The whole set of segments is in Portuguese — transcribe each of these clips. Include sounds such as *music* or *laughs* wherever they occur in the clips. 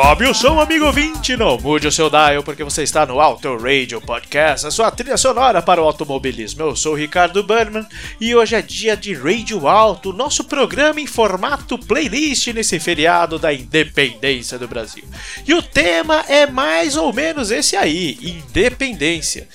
Sobe o som, amigo ouvinte, não mude o seu dial, porque você está no Auto Radio Podcast, a sua trilha sonora para o automobilismo. Eu sou o Ricardo Burnman e hoje é dia de Radio Alto, nosso programa em formato playlist nesse feriado da independência do Brasil. E o tema é mais ou menos esse aí: independência.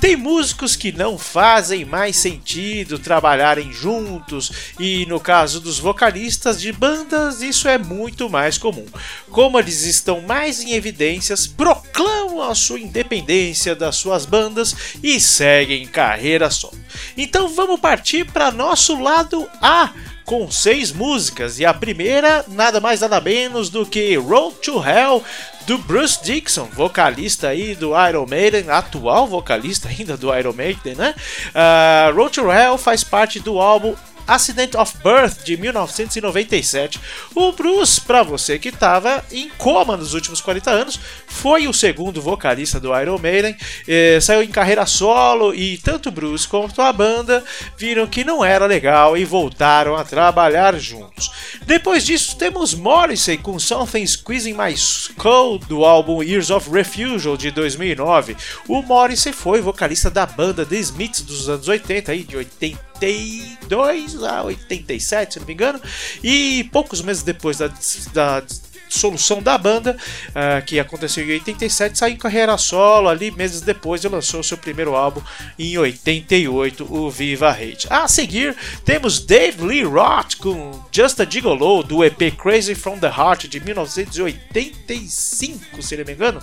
Tem músicos que não fazem mais sentido trabalharem juntos, e no caso dos vocalistas de bandas, isso é muito mais comum. Como eles estão mais em evidências, proclamam a sua independência das suas bandas e seguem carreira solo. Então vamos partir para nosso lado A com seis músicas e a primeira nada mais nada menos do que Road to Hell do Bruce Dixon, vocalista aí do Iron Maiden, atual vocalista ainda do Iron Maiden, né? Uh, Road to Hell faz parte do álbum Accident of Birth de 1997. O Bruce, para você que estava em coma nos últimos 40 anos, foi o segundo vocalista do Iron Maiden, eh, saiu em carreira solo e tanto Bruce quanto a banda viram que não era legal e voltaram a trabalhar juntos. Depois disso, temos Morrissey com Something Squeezing My Skull do álbum Years of Refusal de 2009. O Morrissey foi vocalista da banda The Smiths dos anos 80, aí, de 80 82 a 87, se não me engano, e poucos meses depois da, da solução da banda, uh, que aconteceu em 87, saiu em carreira solo ali meses depois e lançou seu primeiro álbum em 88, o Viva Hate. A seguir, temos Dave Lee Roth com Just a Gigolo, do EP Crazy from the Heart de 1985, se não me engano.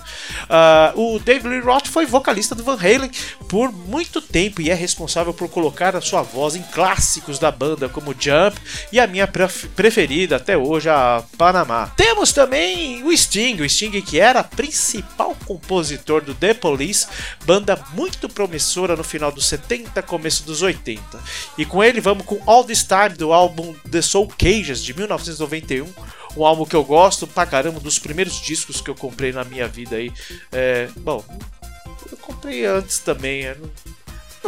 Uh, o Dave Lee Roth foi vocalista do Van Halen por muito tempo e é responsável por colocar a sua voz em clássicos da banda como Jump e a minha preferida até hoje, a Panamá. Temos também o Sting, o Sting que era principal compositor do The Police, banda muito promissora no final dos 70, começo dos 80. E com ele vamos com All This Time do álbum The Soul Cages de 1991 um álbum que eu gosto pra caramba, dos primeiros discos que eu comprei na minha vida aí. É, bom, eu comprei antes também, não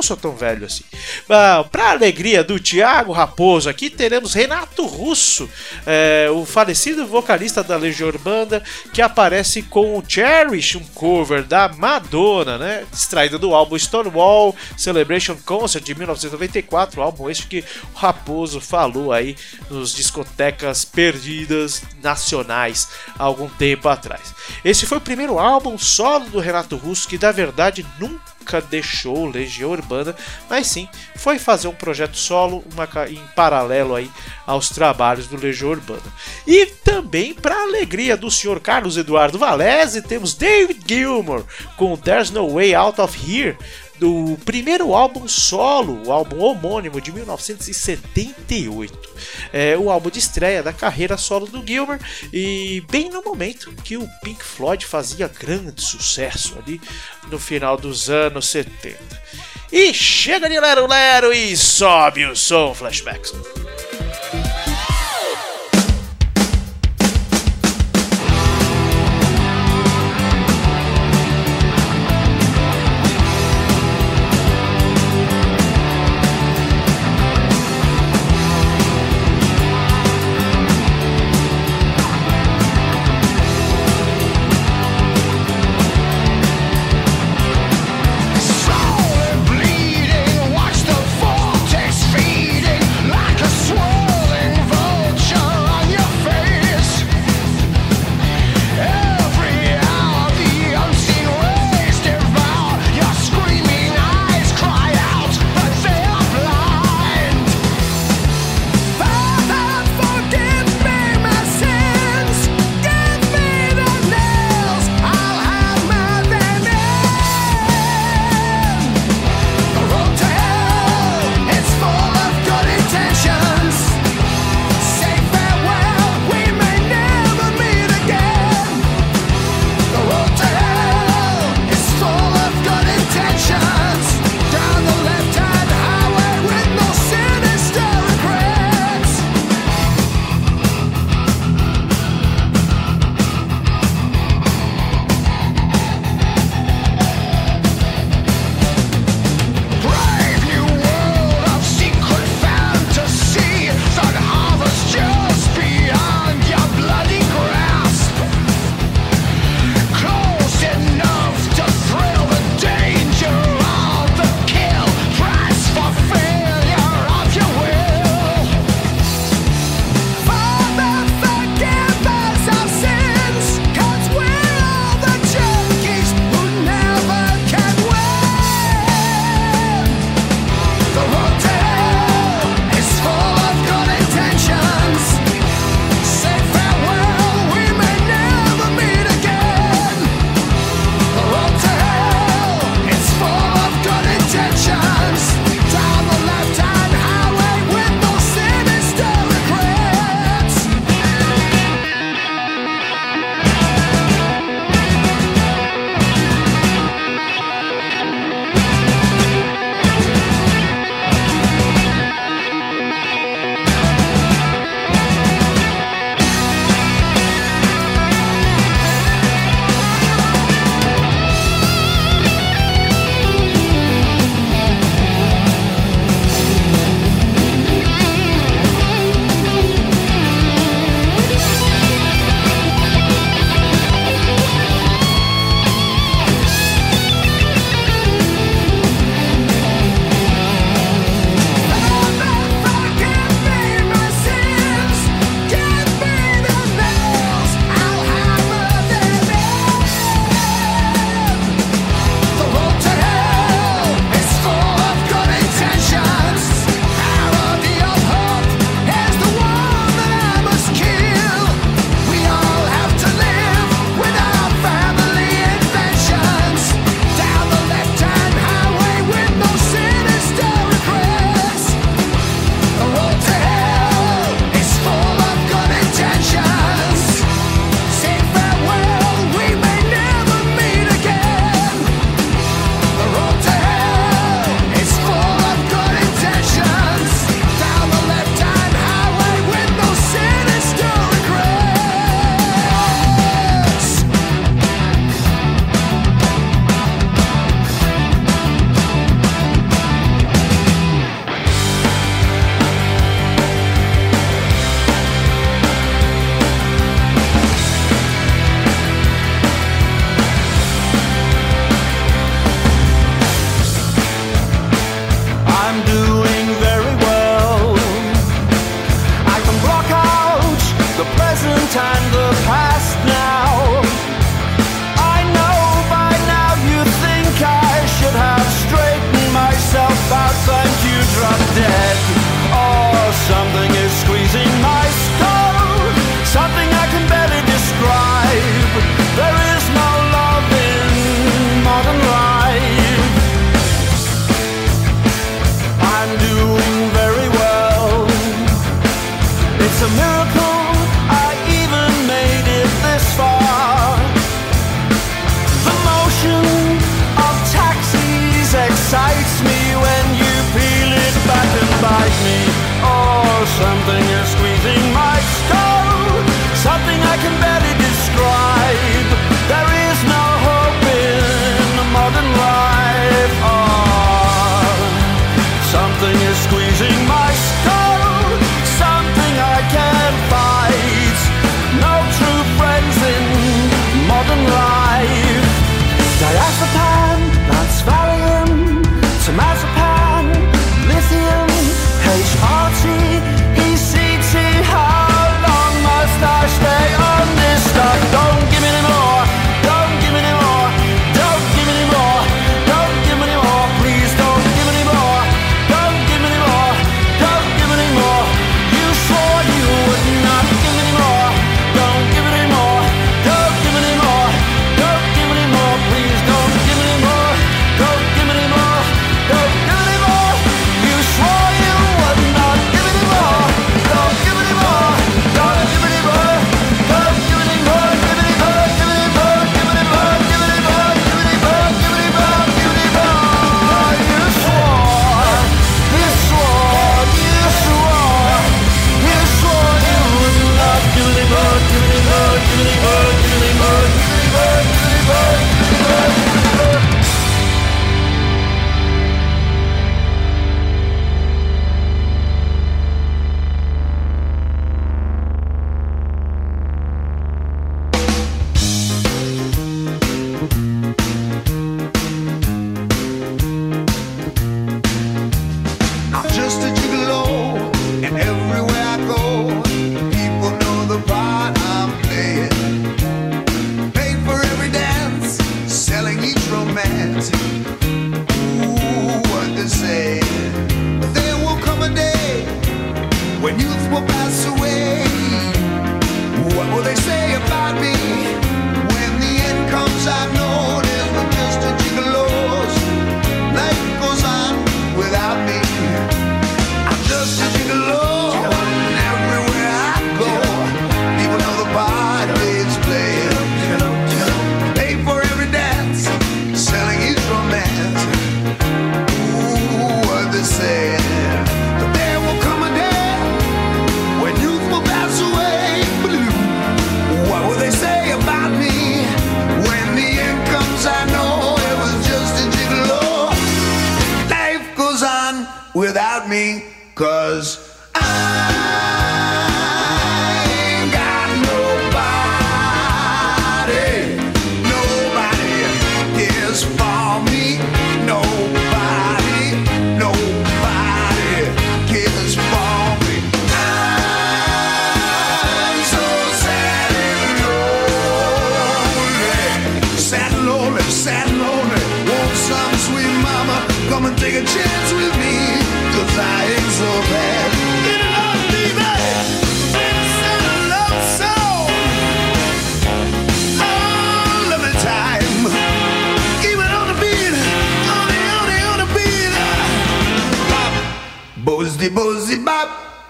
sou tão velho assim. Ah, Para alegria do Thiago Raposo, aqui teremos Renato Russo, é, o falecido vocalista da Legião Urbana, que aparece com o Cherish, um cover da Madonna, né? Extraído do álbum Stonewall Celebration Concert de 1994, álbum este que o Raposo falou aí nos discotecas perdidas nacionais há algum tempo atrás. Esse foi o primeiro álbum solo do Renato Russo que, na verdade, nunca nunca deixou Legião Urbana, mas sim foi fazer um projeto solo uma, em paralelo aí aos trabalhos do Legião Urbana. E também, para alegria do senhor Carlos Eduardo Valese, temos David Gilmour com There's No Way Out of Here, do primeiro álbum solo, o álbum homônimo de 1978. É o álbum de estreia da carreira solo do Gilmer e bem no momento que o Pink Floyd fazia grande sucesso ali no final dos anos 70. E chega de Lero Lero e sobe o som Flashbacks.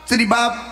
City Bob.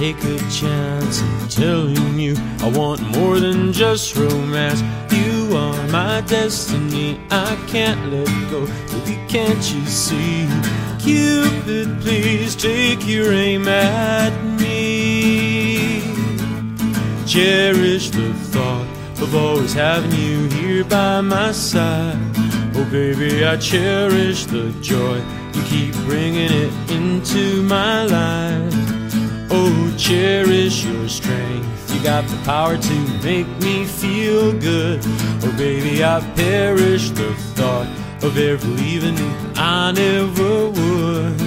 Take a chance in telling you I want more than just romance. You are my destiny, I can't let go. Baby, can't you see? Cupid, please take your aim at me. Cherish the thought of always having you here by my side. Oh, baby, I cherish the joy you keep bringing it into my life. Oh, cherish your strength. You got the power to make me feel good. Oh, baby, I perish the thought of ever leaving you. I never would.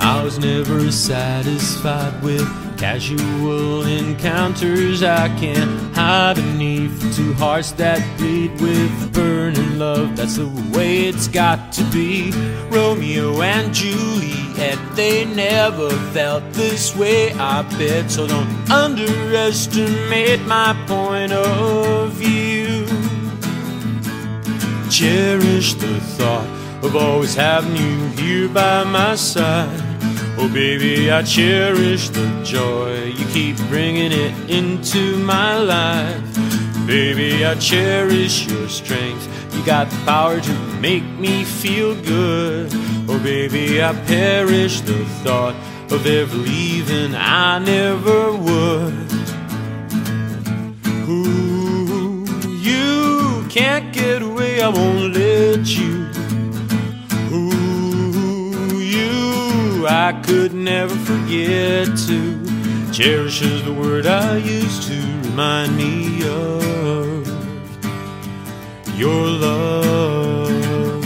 I was never satisfied with casual encounters. I can't hide beneath two hearts that bleed with burning love. That's the way it's got to be. Romeo and Juliet, they never felt this way, I bet. So don't underestimate my point of view. Cherish the thought of always having you here by my side. Oh, baby, I cherish the joy you keep bringing it into my life. Baby, I cherish your strength. You got the power to make me feel good. Oh, baby, I perish the thought of ever leaving. I never would. Ooh, you can't get away, I won't let you. I could never forget to. Cherish is the word I use to remind me of your love.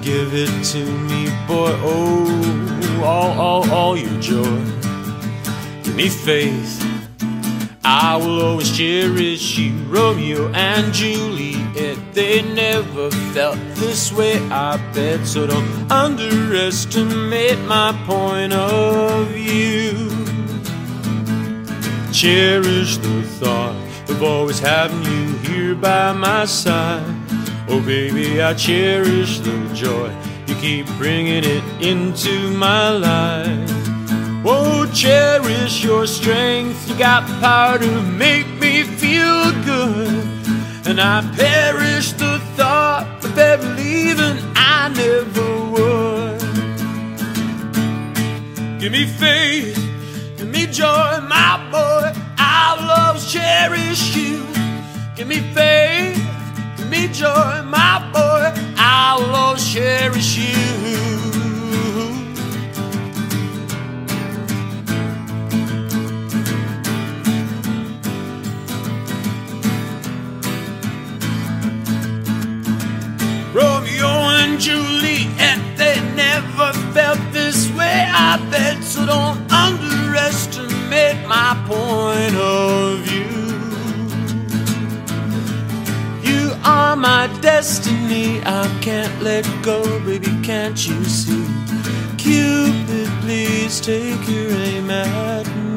Give it to me, boy. Oh, all, all, all your joy. Give me faith. I will always cherish you, Romeo and Juliet. They never felt this way, I bet. So don't underestimate my point of view. Cherish the thought of always having you here by my side. Oh, baby, I cherish the joy you keep bringing it into my life. Oh, cherish your strength. You got power to make me feel good. And I perish the thought ever leaving. I never would. Give me faith, give me joy, my boy. I'll always cherish you. Give me faith, give me joy, my boy. I'll always cherish you. And Juliet, they never felt this way, I bet. So don't underestimate my point of view. You are my destiny, I can't let go, baby, can't you see? Cupid, please take your aim at me.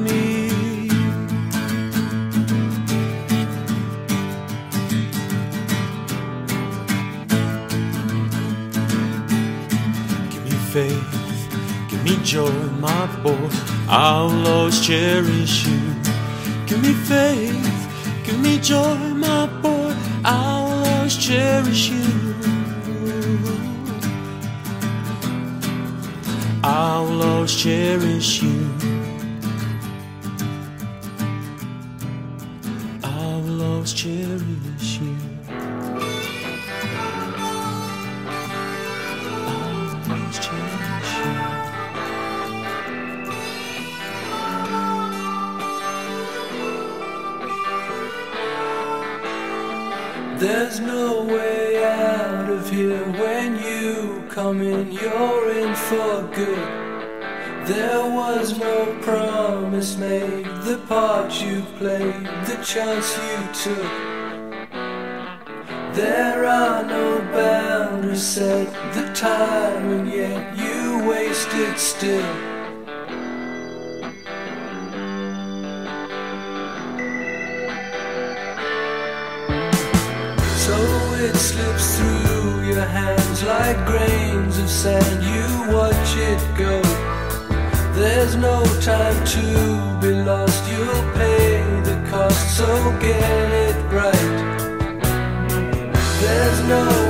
Faith, give me joy, my boy. I'll always cherish you. Give me faith, give me joy, my boy. I'll always cherish you. I'll always cherish you. There's no way out of here when you come in, you're in for good. There was no promise made, the part you played, the chance you took. There are no boundaries set, the time, and yet you wasted still. Through your hands like grains of sand. You watch it go. There's no time to be lost. You'll pay the cost, so get it right. There's no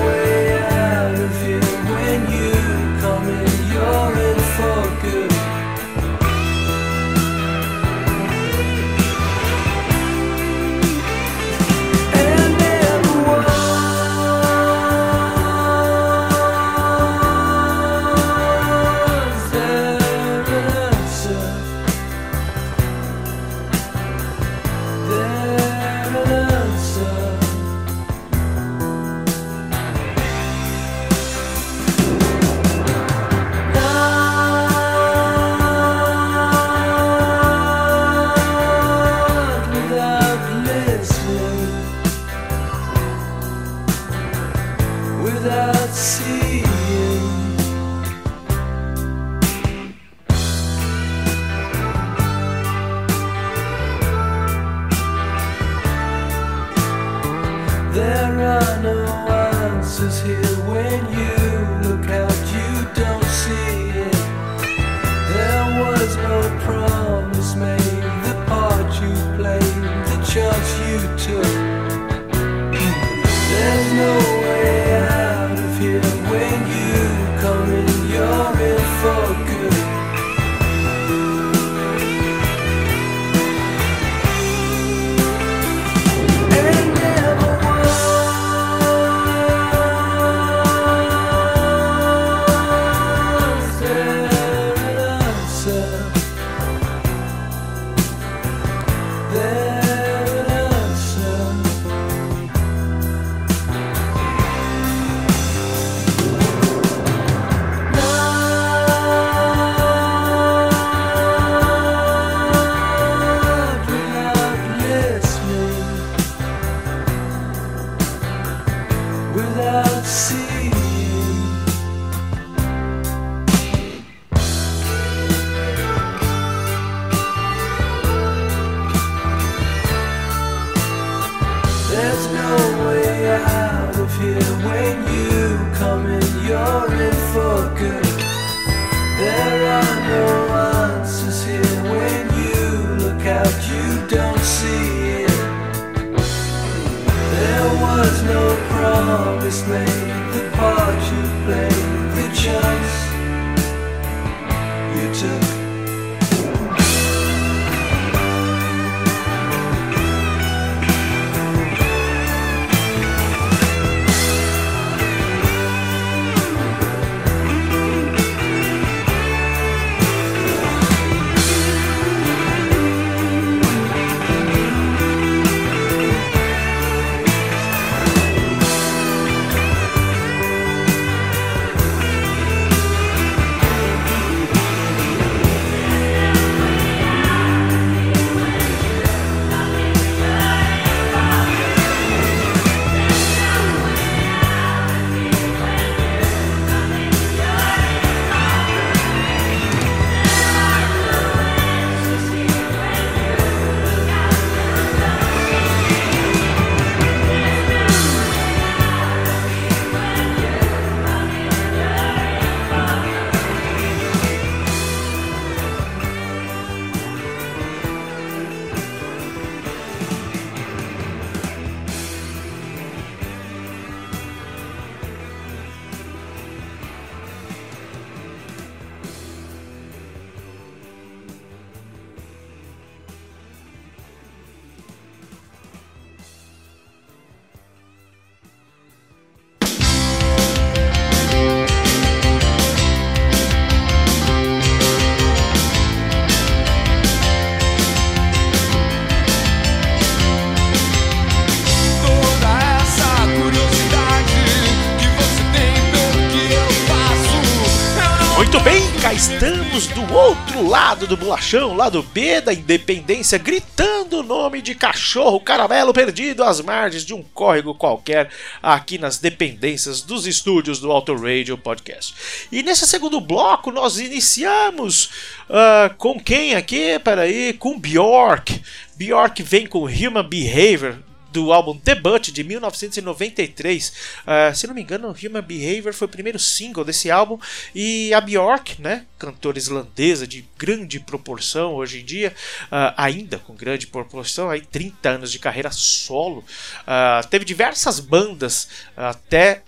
lado do bolachão, lado B da independência, gritando o nome de cachorro caramelo perdido às margens de um córrego qualquer aqui nas dependências dos estúdios do Auto Radio Podcast. E nesse segundo bloco nós iniciamos ah, com quem aqui? Peraí, com Bjork. Bjork vem com Human Behavior do álbum Debut de 1993. Uh, se não me engano, Human Behavior foi o primeiro single desse álbum. E a Bjork, né, cantora islandesa de grande proporção hoje em dia, uh, ainda com grande proporção, aí 30 anos de carreira solo, uh, teve diversas bandas até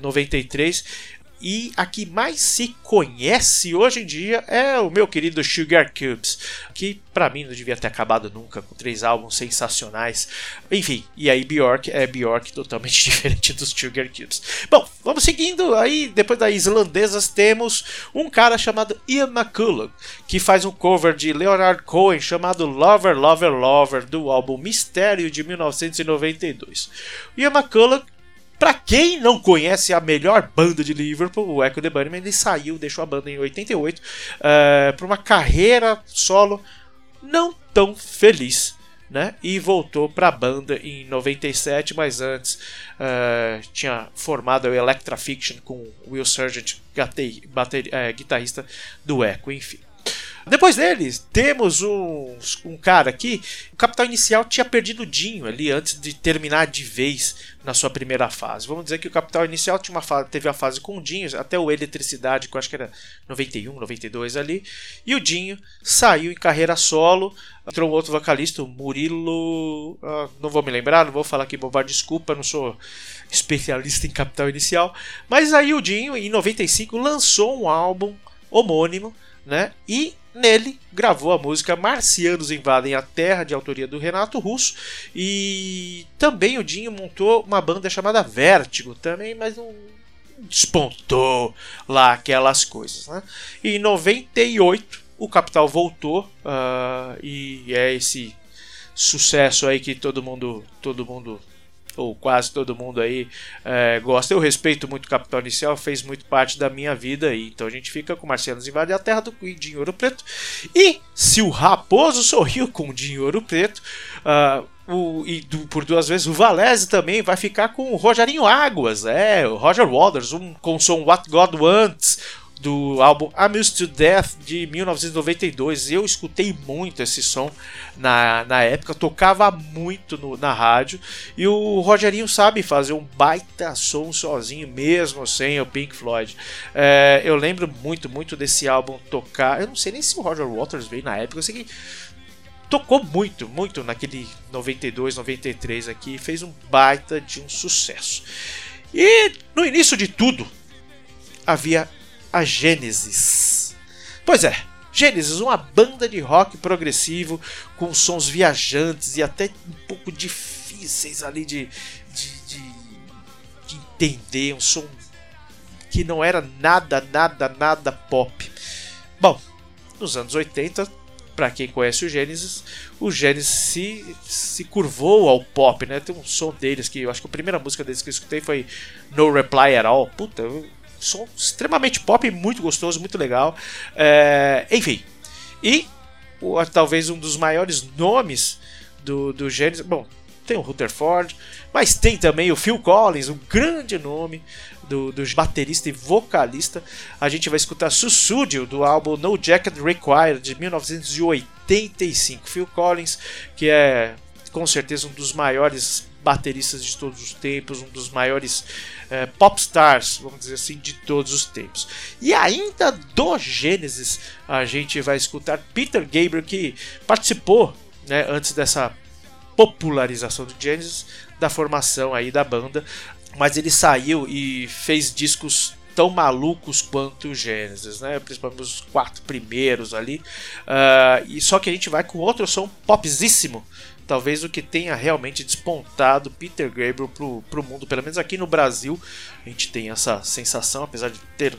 93 e a que mais se conhece hoje em dia é o meu querido Sugar Cubes, que para mim não devia ter acabado nunca, com três álbuns sensacionais. Enfim, e aí Bjork é Bjork totalmente *laughs* diferente dos Sugar Cubes. Bom, vamos seguindo aí, depois das islandesas temos um cara chamado Ian McCulloch, que faz um cover de Leonard Cohen chamado Lover, Lover, Lover, do álbum Mistério de 1992. Ian McCulloch Pra quem não conhece a melhor banda de Liverpool, o Echo the Bunnymen, ele saiu, deixou a banda em 88 uh, para uma carreira solo não tão feliz. Né? E voltou para a banda em 97, mas antes uh, tinha formado o Electra Fiction com Will Sargent, bater, uh, guitarrista do Echo, enfim. Depois deles, temos um, um cara aqui. O Capital Inicial tinha perdido o Dinho ali antes de terminar de vez na sua primeira fase. Vamos dizer que o Capital Inicial tinha uma fase, teve a fase com o Dinho, até o Eletricidade, que eu acho que era 91, 92 ali. E o Dinho saiu em carreira solo. Entrou outro vocalista, o Murilo. Uh, não vou me lembrar, não vou falar aqui bobagem, desculpa, não sou especialista em Capital Inicial. Mas aí o Dinho, em 95, lançou um álbum homônimo, né? E Nele, gravou a música Marcianos Invadem a Terra, de autoria do Renato Russo. E também o Dinho montou uma banda chamada Vértigo, também, mas não despontou lá aquelas coisas. Né? E em 98, o Capital voltou uh, e é esse sucesso aí que todo mundo, todo mundo ou quase todo mundo aí é, gosta. Eu respeito muito o Capital Inicial, fez muito parte da minha vida aí. Então a gente fica com Marcianos Invade a Terra do Queen Ouro Preto. E se o Raposo sorriu com o Ouro Preto, uh, o, e do, por duas vezes o Valese também vai ficar com o Rogerinho Águas, é, o Roger Waters, um, com som What God Wants do álbum Amused to Death de 1992. Eu escutei muito esse som na, na época, tocava muito no, na rádio e o Rogerinho sabe fazer um baita som sozinho, mesmo sem o Pink Floyd. É, eu lembro muito, muito desse álbum tocar. Eu não sei nem se o Roger Waters veio na época, eu sei que tocou muito, muito naquele 92, 93 aqui, fez um baita de um sucesso. E no início de tudo havia a Gênesis. Pois é, Gênesis, uma banda de rock progressivo com sons viajantes e até um pouco difíceis ali de, de, de, de entender, um som que não era nada, nada, nada pop. Bom, nos anos 80, para quem conhece o Gênesis, o Gênesis se, se curvou ao pop, né? Tem um som deles que eu acho que a primeira música deles que eu escutei foi No Reply at All. Puta, eu som extremamente pop, muito gostoso, muito legal. É, enfim, e o, talvez um dos maiores nomes do, do. Bom, tem o Rutherford, mas tem também o Phil Collins, um grande nome do, do baterista e vocalista. A gente vai escutar Sussudio do álbum No Jacket Required de 1985. Phil Collins, que é com certeza um dos maiores bateristas de todos os tempos, um dos maiores é, pop stars, vamos dizer assim, de todos os tempos. E ainda do Gênesis, a gente vai escutar Peter Gabriel, que participou né, antes dessa popularização do Genesis, da formação aí da banda, mas ele saiu e fez discos tão malucos quanto o Genesis, né? Principalmente os quatro primeiros ali. Uh, e só que a gente vai com outro som popzíssimo talvez o que tenha realmente despontado Peter Gabriel pro, pro mundo, pelo menos aqui no Brasil, a gente tem essa sensação, apesar de ter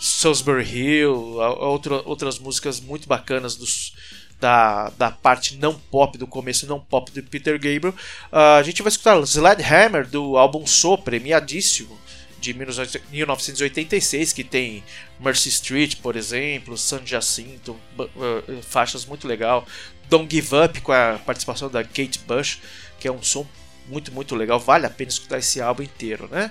Salisbury Hill, outras músicas muito bacanas dos, da, da parte não pop, do começo não pop de Peter Gabriel. Uh, a gente vai escutar Sledgehammer do álbum So, premiadíssimo, de 1986, que tem Mercy Street, por exemplo, San Jacinto, faixas muito legal. Don't Give Up com a participação da Kate Bush, que é um som muito, muito legal. Vale a pena escutar esse álbum inteiro, né?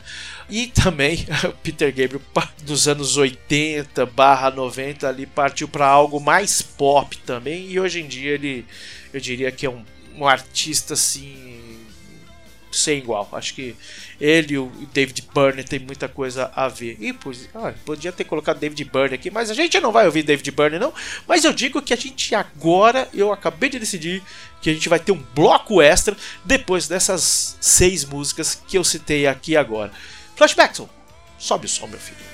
E também *laughs* Peter Gabriel dos anos 80 barra 90 ali partiu para algo mais pop também. E hoje em dia ele, eu diria que é um, um artista assim sem igual. Acho que ele e o David Byrne tem muita coisa a ver. E ah, podia ter colocado David Byrne aqui, mas a gente não vai ouvir David Byrne não. Mas eu digo que a gente agora, eu acabei de decidir que a gente vai ter um bloco extra depois dessas seis músicas que eu citei aqui agora. Flashbackson, sobe o som, meu filho.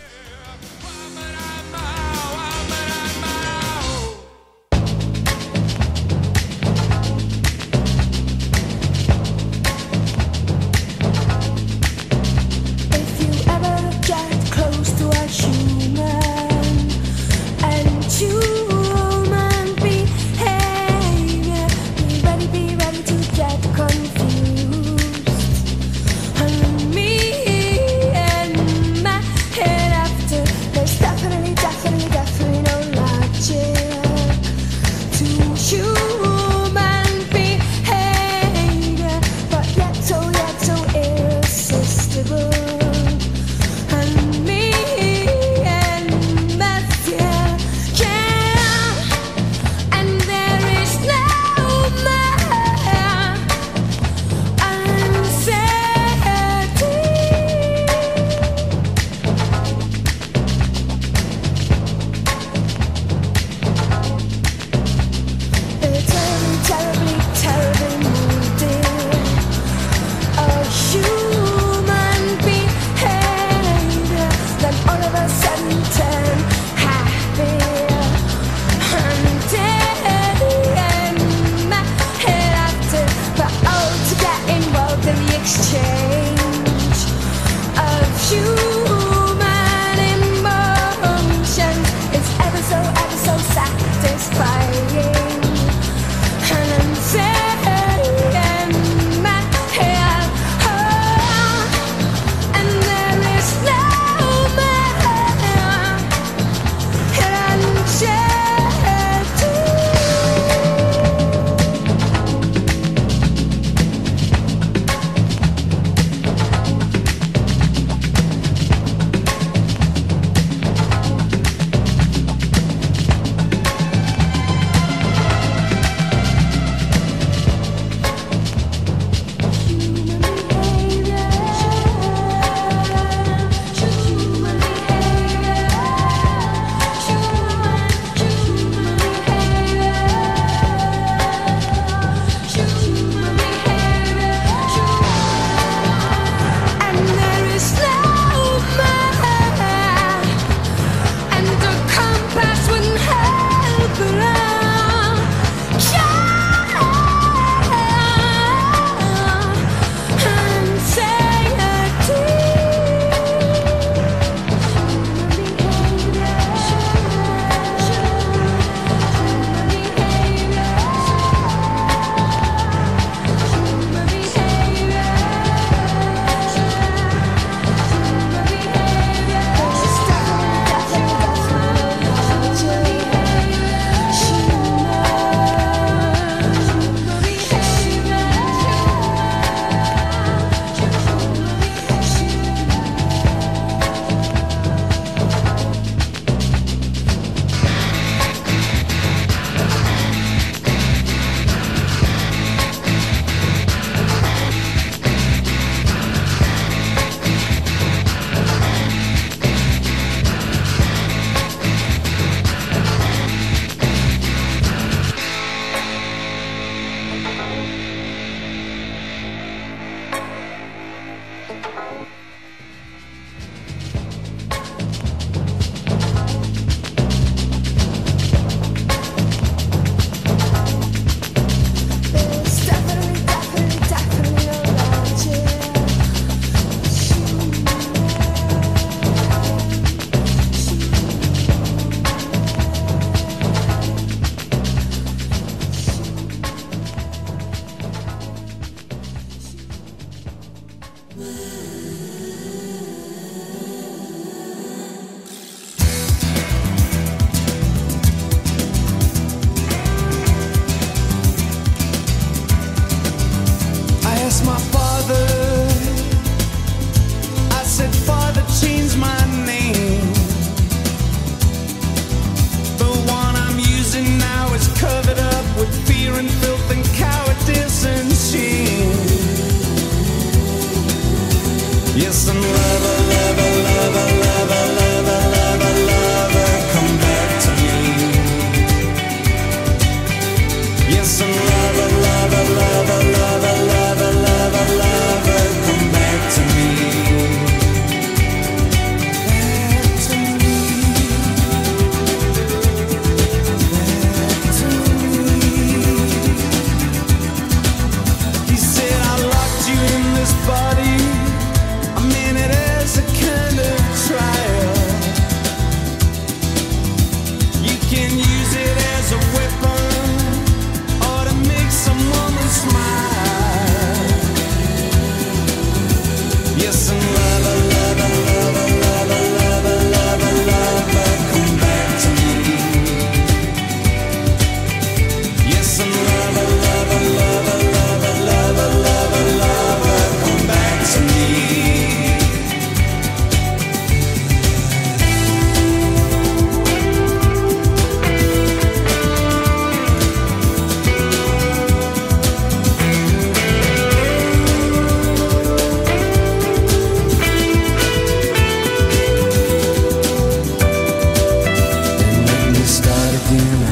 again.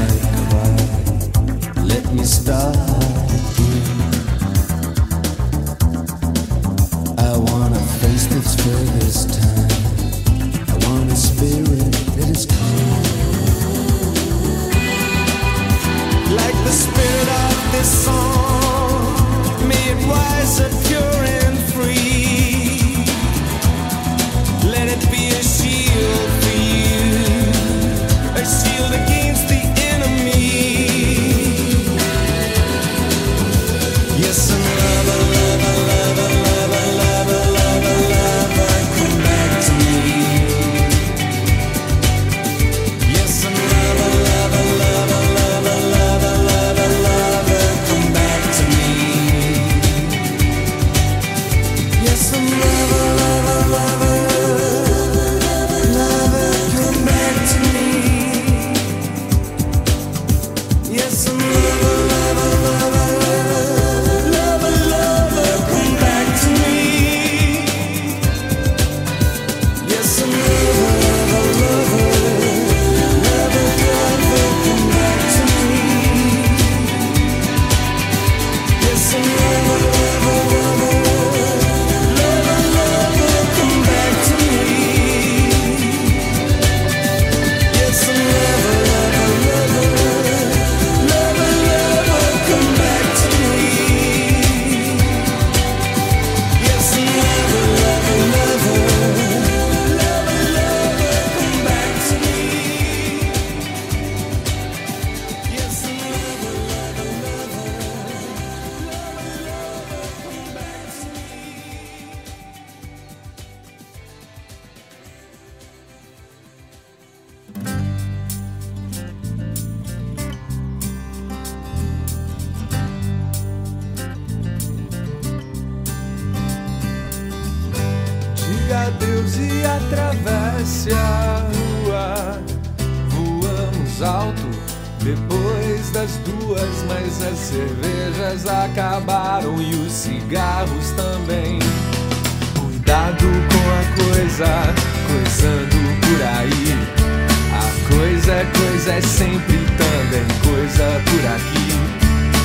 É sempre também coisa por aqui.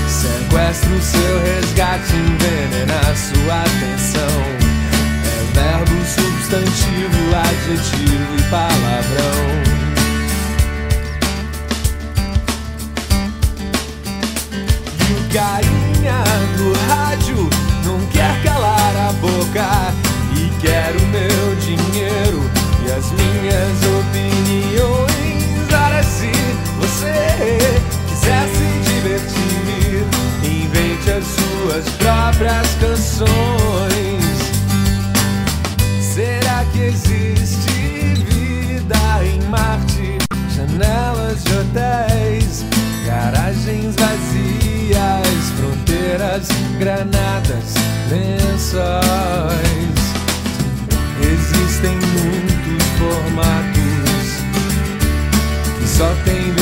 Sequestro seu resgate, envenena sua atenção. É verbo, substantivo, adjetivo e palavrão. E o carinha do rádio não quer calar a boca e quer o meu dinheiro e as minhas opiniões. Você quiser se divertir, invente as suas próprias canções. Será que existe vida em Marte? Janelas de hotéis, garagens vazias, fronteiras, granadas, lençóis. Existem muitos formatos que só tem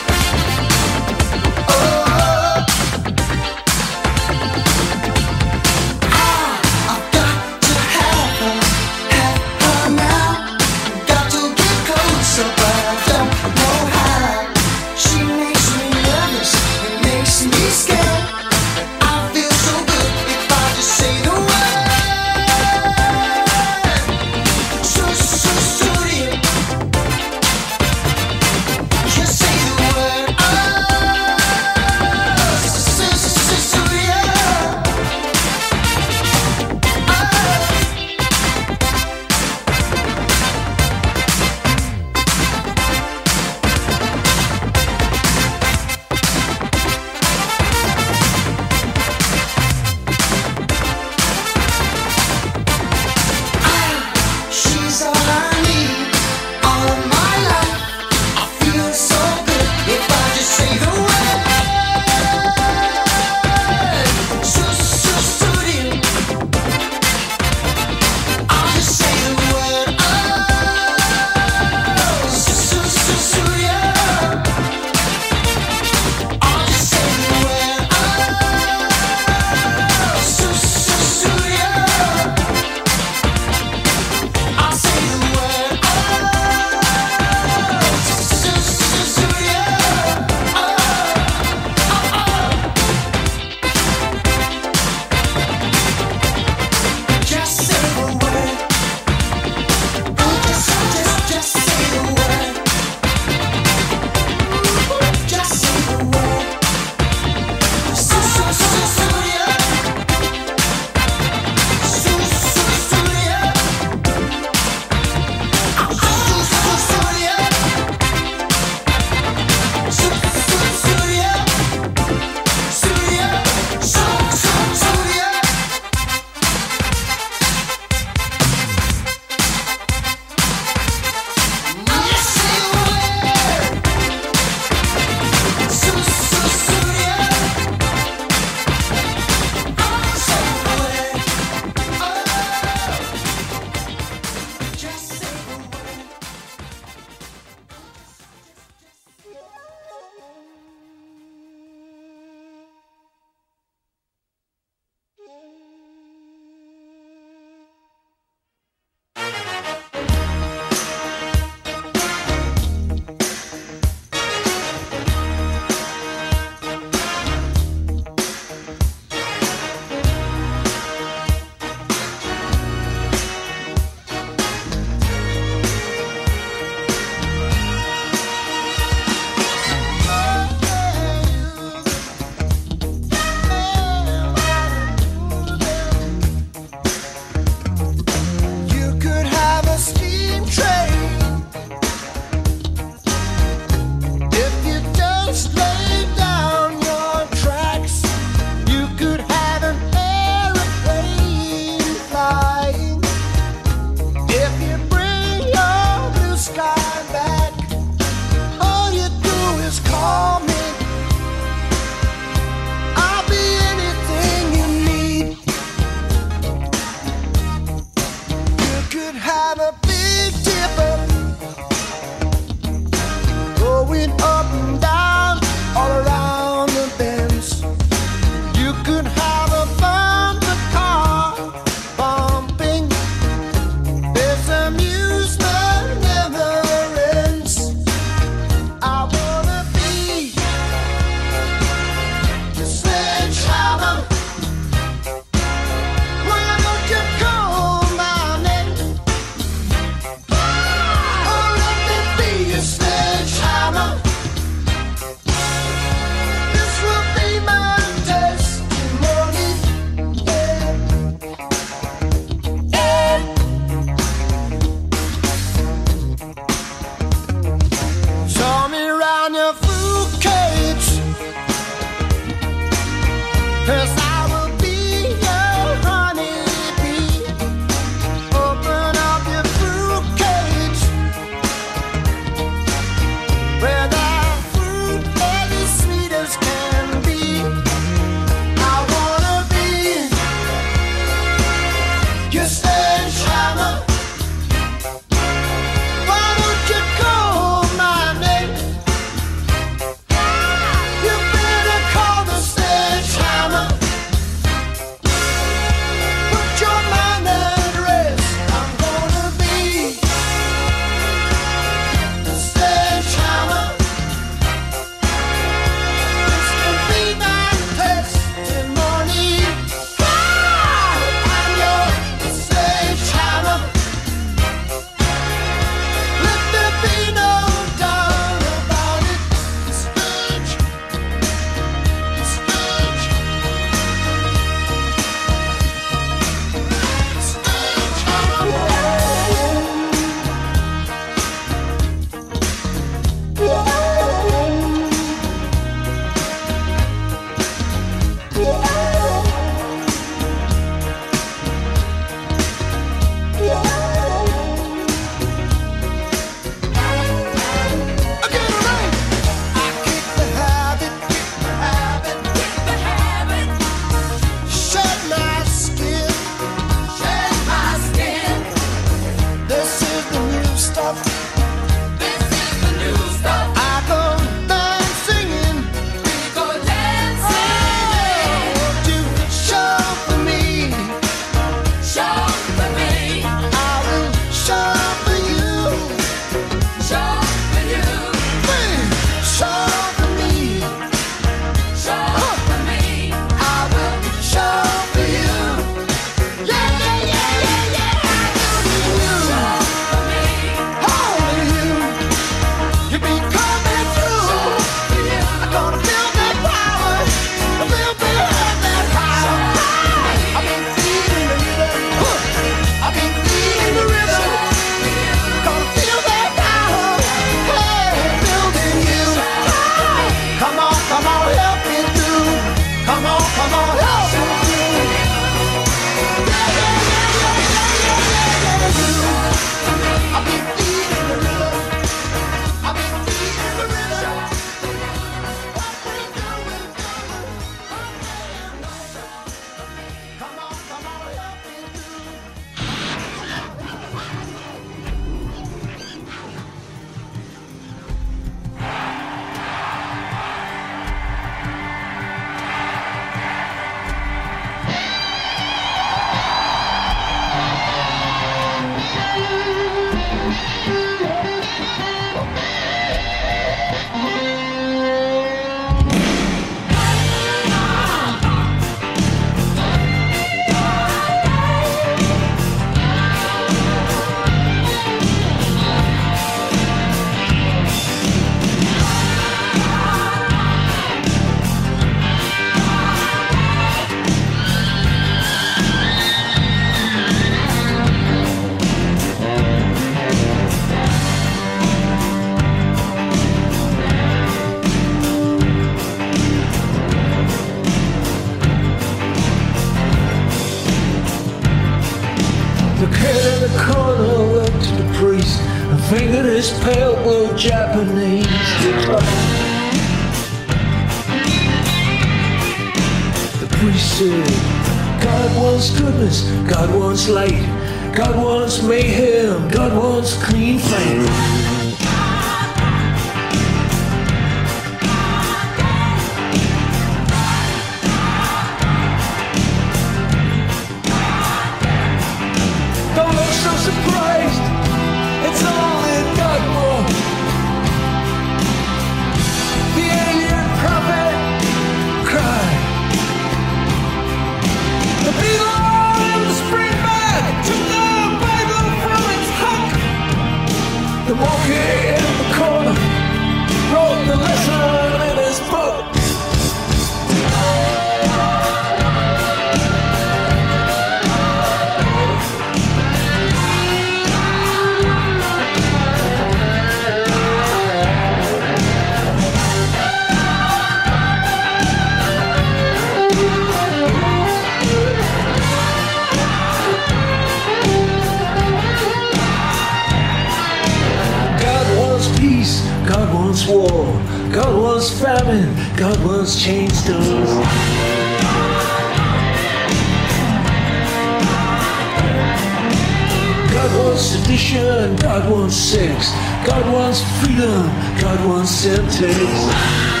wants sedition, God wants sex, God wants freedom, God wants sentence.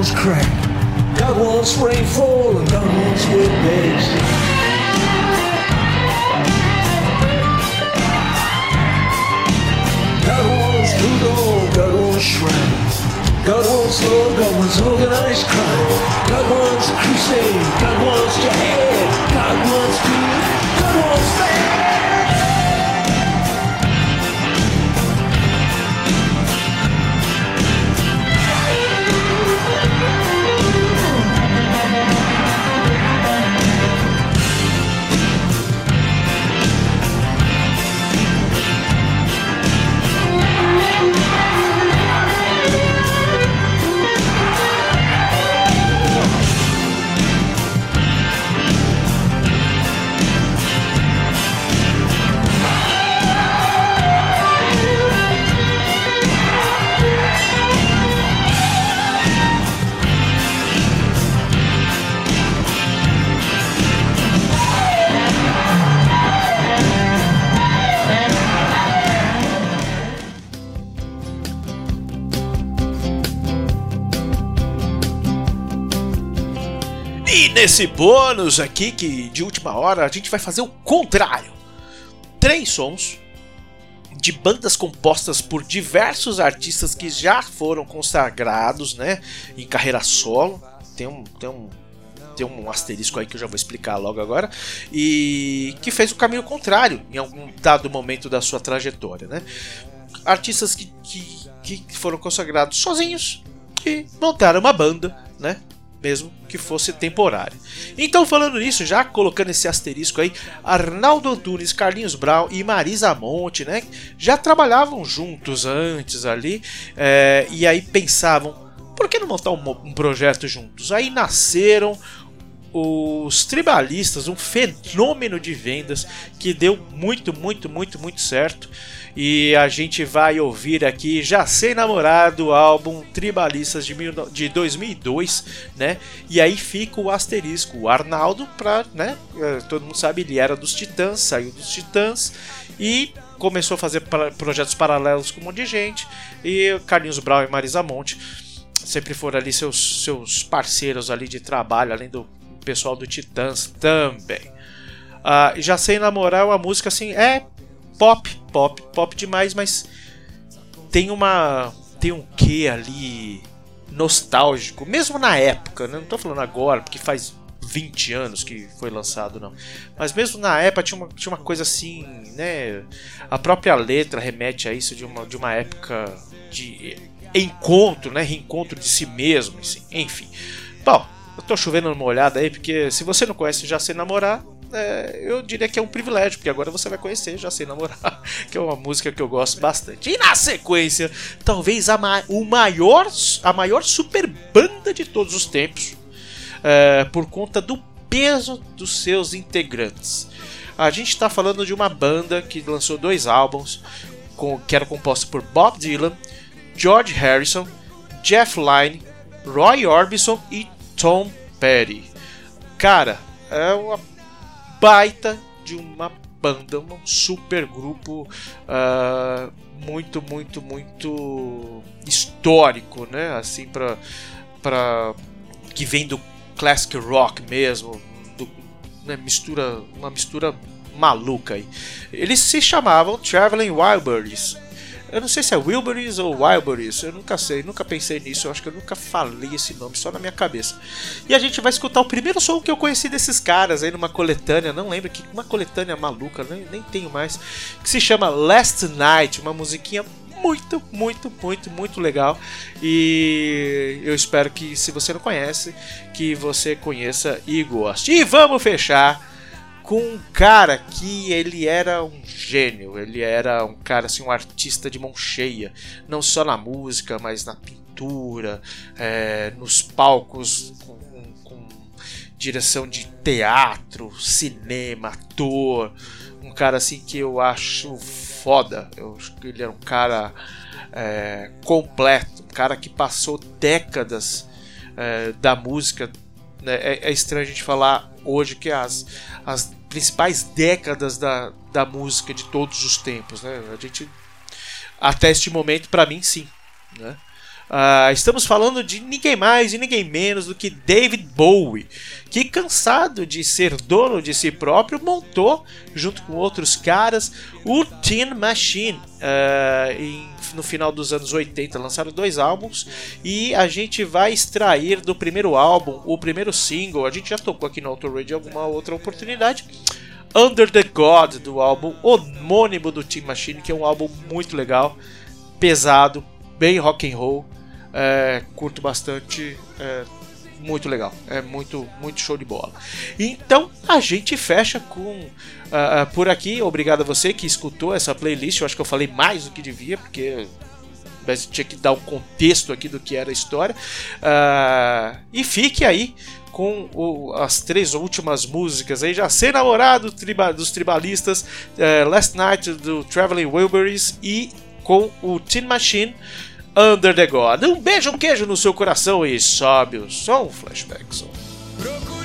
Wants crack. God wants rainfall and God wants wet beds. God wants voodoo, God wants shrines. God wants law, God wants organized crime. God wants crusade, God wants jihad. God wants good, God wants bad. E nesse bônus aqui, que de última hora, a gente vai fazer o contrário. Três sons de bandas compostas por diversos artistas que já foram consagrados, né, em carreira solo. Tem um, tem um, tem um asterisco aí que eu já vou explicar logo agora. E que fez o caminho contrário em algum dado momento da sua trajetória, né? Artistas que, que, que foram consagrados sozinhos e montaram uma banda, né? Mesmo que fosse temporário. Então, falando nisso, já colocando esse asterisco aí, Arnaldo Antunes, Carlinhos Brown e Marisa Monte, né, já trabalhavam juntos antes ali, é, e aí pensavam, por que não montar um, um projeto juntos? Aí nasceram os tribalistas, um fenômeno de vendas que deu muito, muito, muito, muito certo. E a gente vai ouvir aqui Já Sei Namorado, o álbum Tribalistas de, mil, de 2002, né? E aí fica o asterisco, o Arnaldo, pra, né? eh, Todo mundo sabe, ele era dos Titãs, saiu dos Titãs e começou a fazer projetos paralelos com um monte de gente. E Carlinhos Brown e Marisa Monte sempre foram ali seus, seus parceiros ali de trabalho, além do pessoal do Titãs também. Ah, já sei namorar uma música assim, é pop, pop, pop demais, mas tem uma tem um quê ali nostálgico, mesmo na época, né? não tô falando agora, porque faz 20 anos que foi lançado, não. Mas mesmo na época tinha uma, tinha uma coisa assim, né? A própria letra remete a isso de uma, de uma época de encontro, né? Reencontro de si mesmo, assim. enfim. Bom, tô chovendo numa olhada aí, porque se você não conhece Já Sei Namorar, é, eu diria que é um privilégio, porque agora você vai conhecer Já Sei Namorar, *laughs* que é uma música que eu gosto bastante. E na sequência, talvez a, ma o maior, a maior super banda de todos os tempos, é, por conta do peso dos seus integrantes. A gente está falando de uma banda que lançou dois álbuns, com, que era composta por Bob Dylan, George Harrison, Jeff Lynne, Roy Orbison e Tom Petty. Cara, é uma baita de uma banda, um super grupo uh, muito, muito, muito histórico, né? Assim, para para que vem do classic rock mesmo, do, né, mistura, uma mistura maluca aí. Eles se chamavam Traveling Wilburys. Eu não sei se é Wilburys ou Wilburys, eu nunca sei, nunca pensei nisso, eu acho que eu nunca falei esse nome, só na minha cabeça. E a gente vai escutar o primeiro som que eu conheci desses caras aí numa coletânea, não lembro que uma coletânea maluca, nem, nem tenho mais, que se chama Last Night, uma musiquinha muito, muito, muito, muito legal. E eu espero que, se você não conhece, que você conheça e goste. E vamos fechar com um cara que ele era um gênio, ele era um cara assim, um artista de mão cheia, não só na música, mas na pintura, é, nos palcos com, com, direção de teatro, cinema, ator, um cara assim que eu acho foda, eu acho que ele era um cara é, completo, um cara que passou décadas é, da música. Né? É, é estranho a gente falar hoje que as, as principais décadas da, da música de todos os tempos, né? A gente até este momento, para mim, sim, né? Uh, estamos falando de ninguém mais e ninguém menos do que David Bowie, que cansado de ser dono de si próprio, montou, junto com outros caras, o Teen Machine uh, em, no final dos anos 80. Lançaram dois álbuns e a gente vai extrair do primeiro álbum, o primeiro single, a gente já tocou aqui no Auto Radio alguma outra oportunidade. Under the God do álbum homônimo do Teen Machine, que é um álbum muito legal, pesado, bem rock and roll é, curto bastante. É, muito legal, é muito, muito show de bola. Então a gente fecha com uh, por aqui. Obrigado a você que escutou essa playlist. Eu acho que eu falei mais do que devia, porque mas tinha que dar um contexto aqui do que era a história. Uh, e fique aí com o, as três últimas músicas aí, já ser namorado triba, dos tribalistas, uh, Last Night do Traveling Wilburys e com o Tin Machine Under the God. Um beijo, um queijo no seu coração e sobe o som, Flashback Som.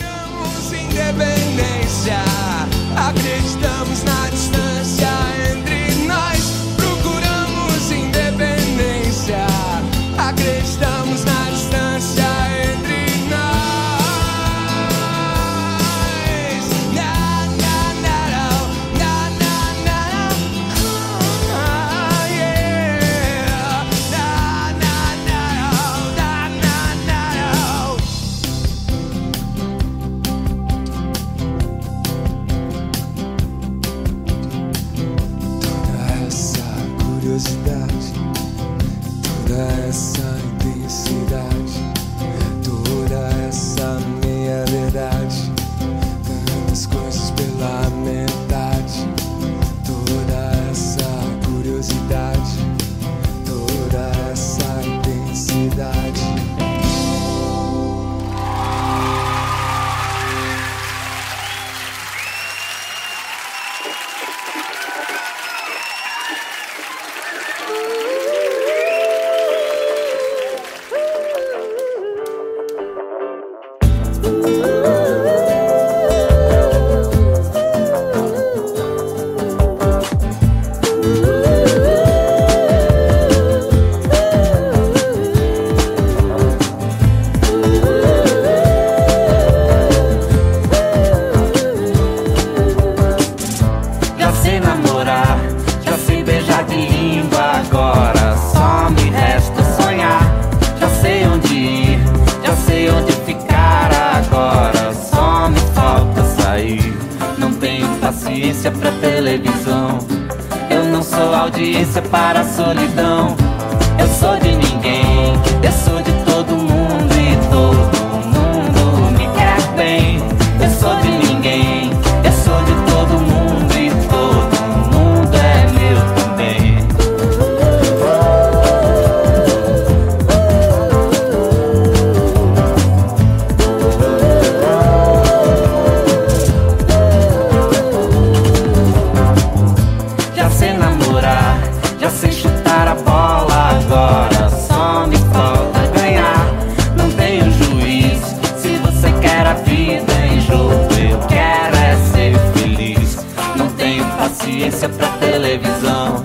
audiência pra televisão.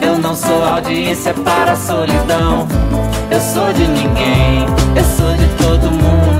Eu não sou audiência para a solidão. Eu sou de ninguém, eu sou de todo mundo.